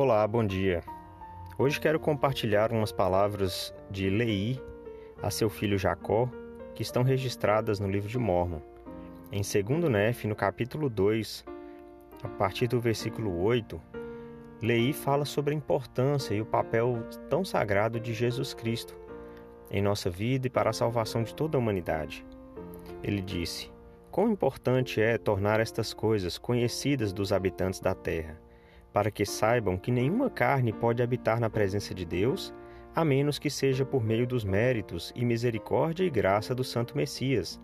Olá, bom dia. Hoje quero compartilhar umas palavras de Lei a seu filho Jacó, que estão registradas no livro de Mormon. Em 2 Nef, no capítulo 2, a partir do versículo 8, Lei fala sobre a importância e o papel tão sagrado de Jesus Cristo em nossa vida e para a salvação de toda a humanidade. Ele disse: Quão importante é tornar estas coisas conhecidas dos habitantes da terra para que saibam que nenhuma carne pode habitar na presença de Deus, a menos que seja por meio dos méritos e misericórdia e graça do Santo Messias,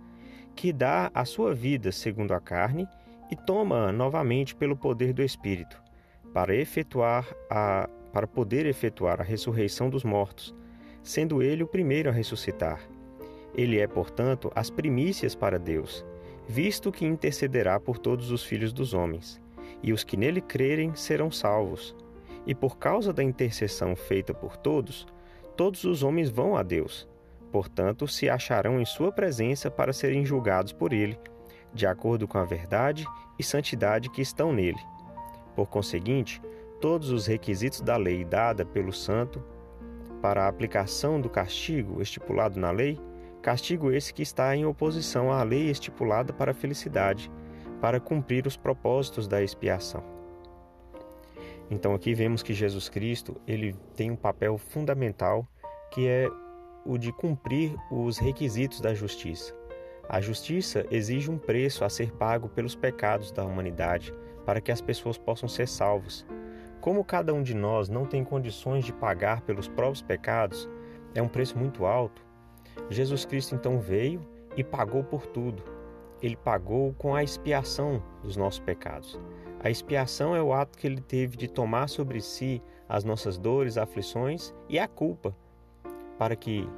que dá a sua vida segundo a carne e toma novamente pelo poder do Espírito, para efetuar a para poder efetuar a ressurreição dos mortos, sendo ele o primeiro a ressuscitar. Ele é, portanto, as primícias para Deus, visto que intercederá por todos os filhos dos homens e os que nele crerem serão salvos. E por causa da intercessão feita por todos, todos os homens vão a Deus. Portanto, se acharão em sua presença para serem julgados por ele, de acordo com a verdade e santidade que estão nele. Por conseguinte, todos os requisitos da lei dada pelo santo para a aplicação do castigo estipulado na lei, castigo esse que está em oposição à lei estipulada para a felicidade, para cumprir os propósitos da expiação. Então aqui vemos que Jesus Cristo, ele tem um papel fundamental que é o de cumprir os requisitos da justiça. A justiça exige um preço a ser pago pelos pecados da humanidade para que as pessoas possam ser salvas. Como cada um de nós não tem condições de pagar pelos próprios pecados, é um preço muito alto. Jesus Cristo então veio e pagou por tudo ele pagou com a expiação dos nossos pecados. A expiação é o ato que ele teve de tomar sobre si as nossas dores, aflições e a culpa, para que,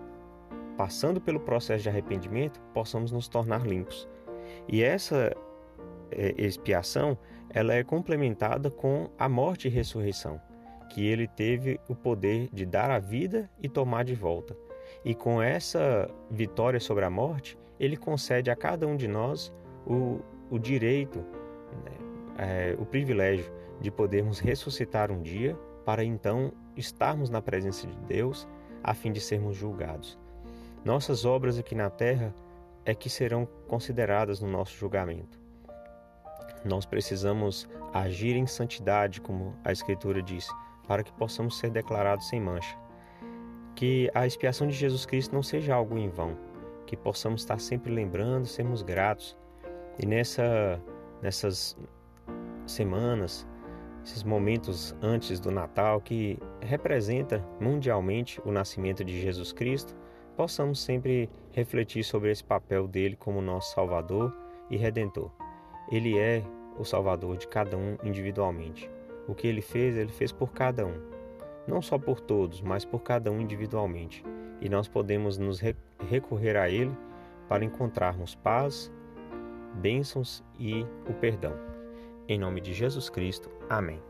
passando pelo processo de arrependimento, possamos nos tornar limpos. E essa é, expiação, ela é complementada com a morte e ressurreição, que ele teve o poder de dar a vida e tomar de volta. E com essa vitória sobre a morte, ele concede a cada um de nós o, o direito, né, é, o privilégio de podermos ressuscitar um dia para então estarmos na presença de Deus a fim de sermos julgados. Nossas obras aqui na terra é que serão consideradas no nosso julgamento. Nós precisamos agir em santidade, como a Escritura diz, para que possamos ser declarados sem mancha. Que a expiação de Jesus Cristo não seja algo em vão, que possamos estar sempre lembrando, sermos gratos. E nessa, nessas semanas, esses momentos antes do Natal que representa mundialmente o nascimento de Jesus Cristo, possamos sempre refletir sobre esse papel dele como nosso Salvador e Redentor. Ele é o Salvador de cada um individualmente. O que ele fez, ele fez por cada um. Não só por todos, mas por cada um individualmente e nós podemos nos recorrer a Ele para encontrarmos paz, bênçãos e o perdão. Em nome de Jesus Cristo. Amém.